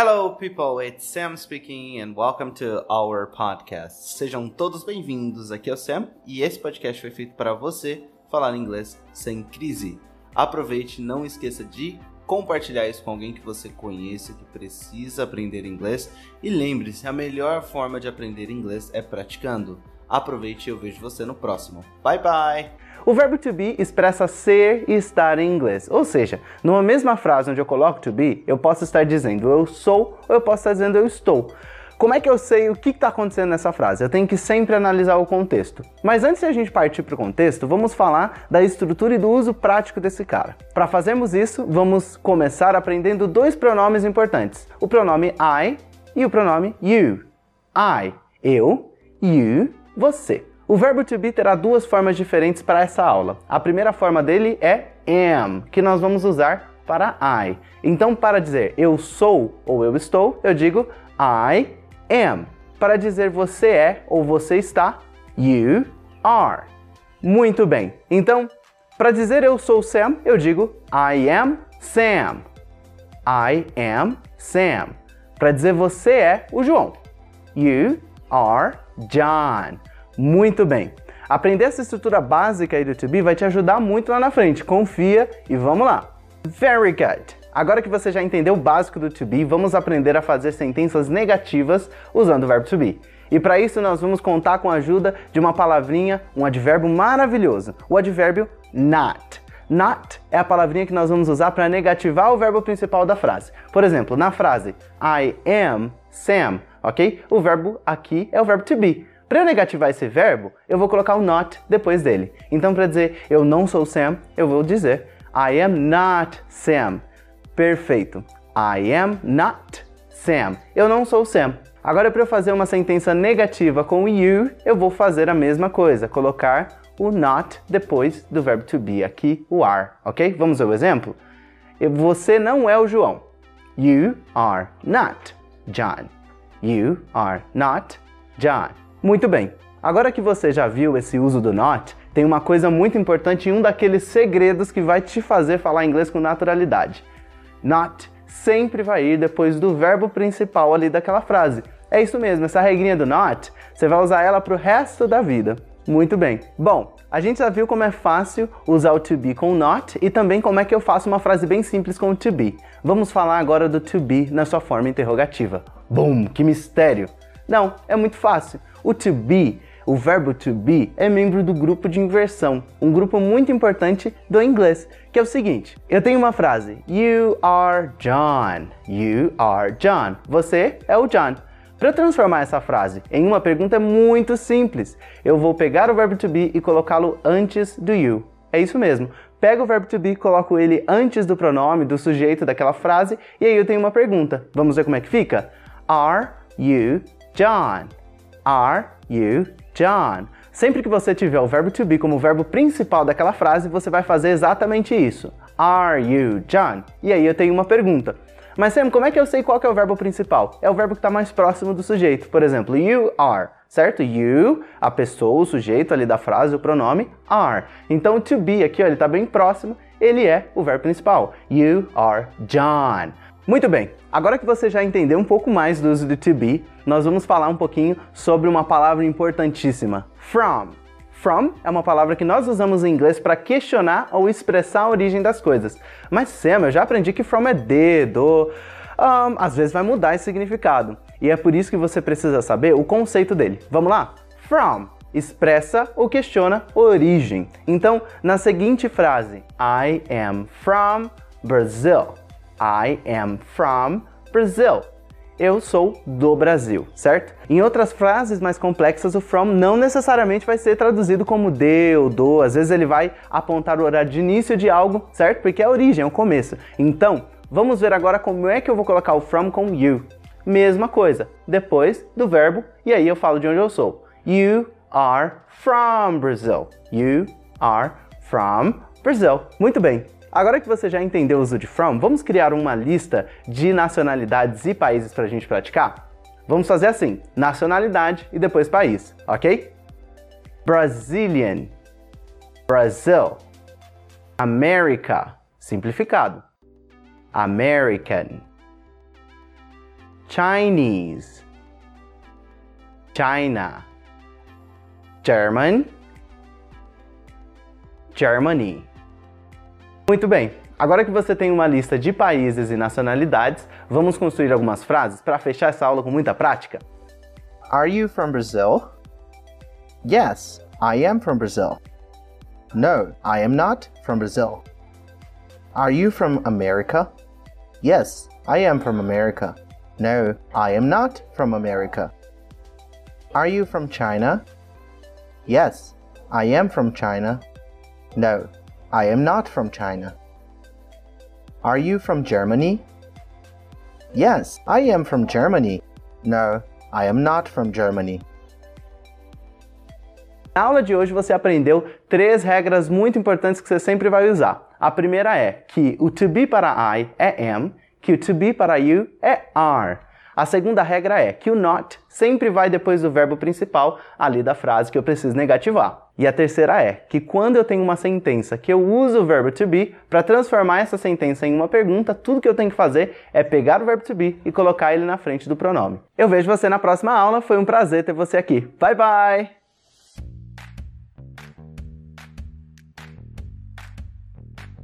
Hello, people. It's Sam speaking and welcome to our podcast. Sejam todos bem-vindos. Aqui é o Sam e esse podcast foi feito para você falar inglês sem crise. Aproveite, não esqueça de compartilhar isso com alguém que você conheça que precisa aprender inglês e lembre-se, a melhor forma de aprender inglês é praticando. Aproveite e eu vejo você no próximo. Bye bye. O verbo to be expressa ser e estar em inglês. Ou seja, numa mesma frase onde eu coloco to be, eu posso estar dizendo eu sou ou eu posso estar dizendo eu estou. Como é que eu sei o que está acontecendo nessa frase? Eu tenho que sempre analisar o contexto. Mas antes de a gente partir para o contexto, vamos falar da estrutura e do uso prático desse cara. Para fazermos isso, vamos começar aprendendo dois pronomes importantes: o pronome I e o pronome you. I, eu, you, você. O verbo to be terá duas formas diferentes para essa aula. A primeira forma dele é am, que nós vamos usar para I. Então, para dizer eu sou ou eu estou, eu digo I am. Para dizer você é ou você está, you are. Muito bem. Então, para dizer eu sou Sam, eu digo I am Sam. I am Sam. Para dizer você é o João, you are John. Muito bem. Aprender essa estrutura básica aí do to be vai te ajudar muito lá na frente. Confia e vamos lá. Very good. Agora que você já entendeu o básico do to be, vamos aprender a fazer sentenças negativas usando o verbo to be. E para isso nós vamos contar com a ajuda de uma palavrinha, um advérbio maravilhoso, o advérbio not. Not é a palavrinha que nós vamos usar para negativar o verbo principal da frase. Por exemplo, na frase I am Sam, ok? O verbo aqui é o verbo to be. Para eu negativar esse verbo, eu vou colocar o not depois dele. Então, para dizer eu não sou Sam, eu vou dizer I am not Sam. Perfeito. I am not Sam. Eu não sou Sam. Agora, para eu fazer uma sentença negativa com you, eu vou fazer a mesma coisa, colocar o not depois do verbo to be, aqui o are, ok? Vamos ao exemplo? Você não é o João. You are not John. You are not John. Muito bem. Agora que você já viu esse uso do not, tem uma coisa muito importante e um daqueles segredos que vai te fazer falar inglês com naturalidade. Not sempre vai ir depois do verbo principal ali daquela frase. É isso mesmo, essa regrinha do not, você vai usar ela para o resto da vida. Muito bem. Bom, a gente já viu como é fácil usar o to be com not e também como é que eu faço uma frase bem simples com o to be. Vamos falar agora do to be na sua forma interrogativa. Boom, que mistério! Não, é muito fácil. O to be o verbo to be é membro do grupo de inversão, um grupo muito importante do inglês, que é o seguinte: eu tenho uma frase, You are John. You are John. Você é o John. Para transformar essa frase em uma pergunta é muito simples. Eu vou pegar o verbo to be e colocá-lo antes do you. É isso mesmo. Pego o verbo to be, coloco ele antes do pronome, do sujeito daquela frase, e aí eu tenho uma pergunta. Vamos ver como é que fica? Are you John? Are you John? Sempre que você tiver o verbo to be como verbo principal daquela frase, você vai fazer exatamente isso. Are you John? E aí eu tenho uma pergunta. Mas Sam, como é que eu sei qual é o verbo principal? É o verbo que está mais próximo do sujeito. Por exemplo, you are, certo? You, a pessoa, o sujeito ali da frase, o pronome are. Então to be aqui, ó, ele está bem próximo, ele é o verbo principal. You are John. Muito bem, agora que você já entendeu um pouco mais do uso do to be, nós vamos falar um pouquinho sobre uma palavra importantíssima: from. From é uma palavra que nós usamos em inglês para questionar ou expressar a origem das coisas. Mas Sam, eu já aprendi que from é de, do. Um, às vezes vai mudar esse significado. E é por isso que você precisa saber o conceito dele. Vamos lá? From expressa ou questiona origem. Então, na seguinte frase, I am from Brazil. I am from Brazil. Eu sou do Brasil, certo? Em outras frases mais complexas, o from não necessariamente vai ser traduzido como de ou do. Às vezes ele vai apontar o horário de início de algo, certo? Porque é a origem, é o começo. Então, vamos ver agora como é que eu vou colocar o from com you. Mesma coisa, depois do verbo, e aí eu falo de onde eu sou. You are from Brazil. You are from Brazil. Muito bem. Agora que você já entendeu o uso de from, vamos criar uma lista de nacionalidades e países para a gente praticar? Vamos fazer assim: nacionalidade e depois país, ok? Brazilian, Brazil, America, simplificado, American, Chinese, China, German, Germany. Muito bem, agora que você tem uma lista de países e nacionalidades, vamos construir algumas frases para fechar essa aula com muita prática? Are you from Brazil? Yes, I am from Brazil. No, I am not from Brazil. Are you from America? Yes, I am from America. No, I am not from America. Are you from China? Yes, I am from China. No, I am not from China. Are you from Germany? Yes, I am from Germany. No, I am not from Germany. Na aula de hoje você aprendeu três regras muito importantes que você sempre vai usar. A primeira é que o to be para I é am, que o to be para you é are. A segunda regra é que o not sempre vai depois do verbo principal ali da frase que eu preciso negativar. E a terceira é que quando eu tenho uma sentença que eu uso o verbo to be para transformar essa sentença em uma pergunta, tudo que eu tenho que fazer é pegar o verbo to be e colocar ele na frente do pronome. Eu vejo você na próxima aula, foi um prazer ter você aqui. Bye bye!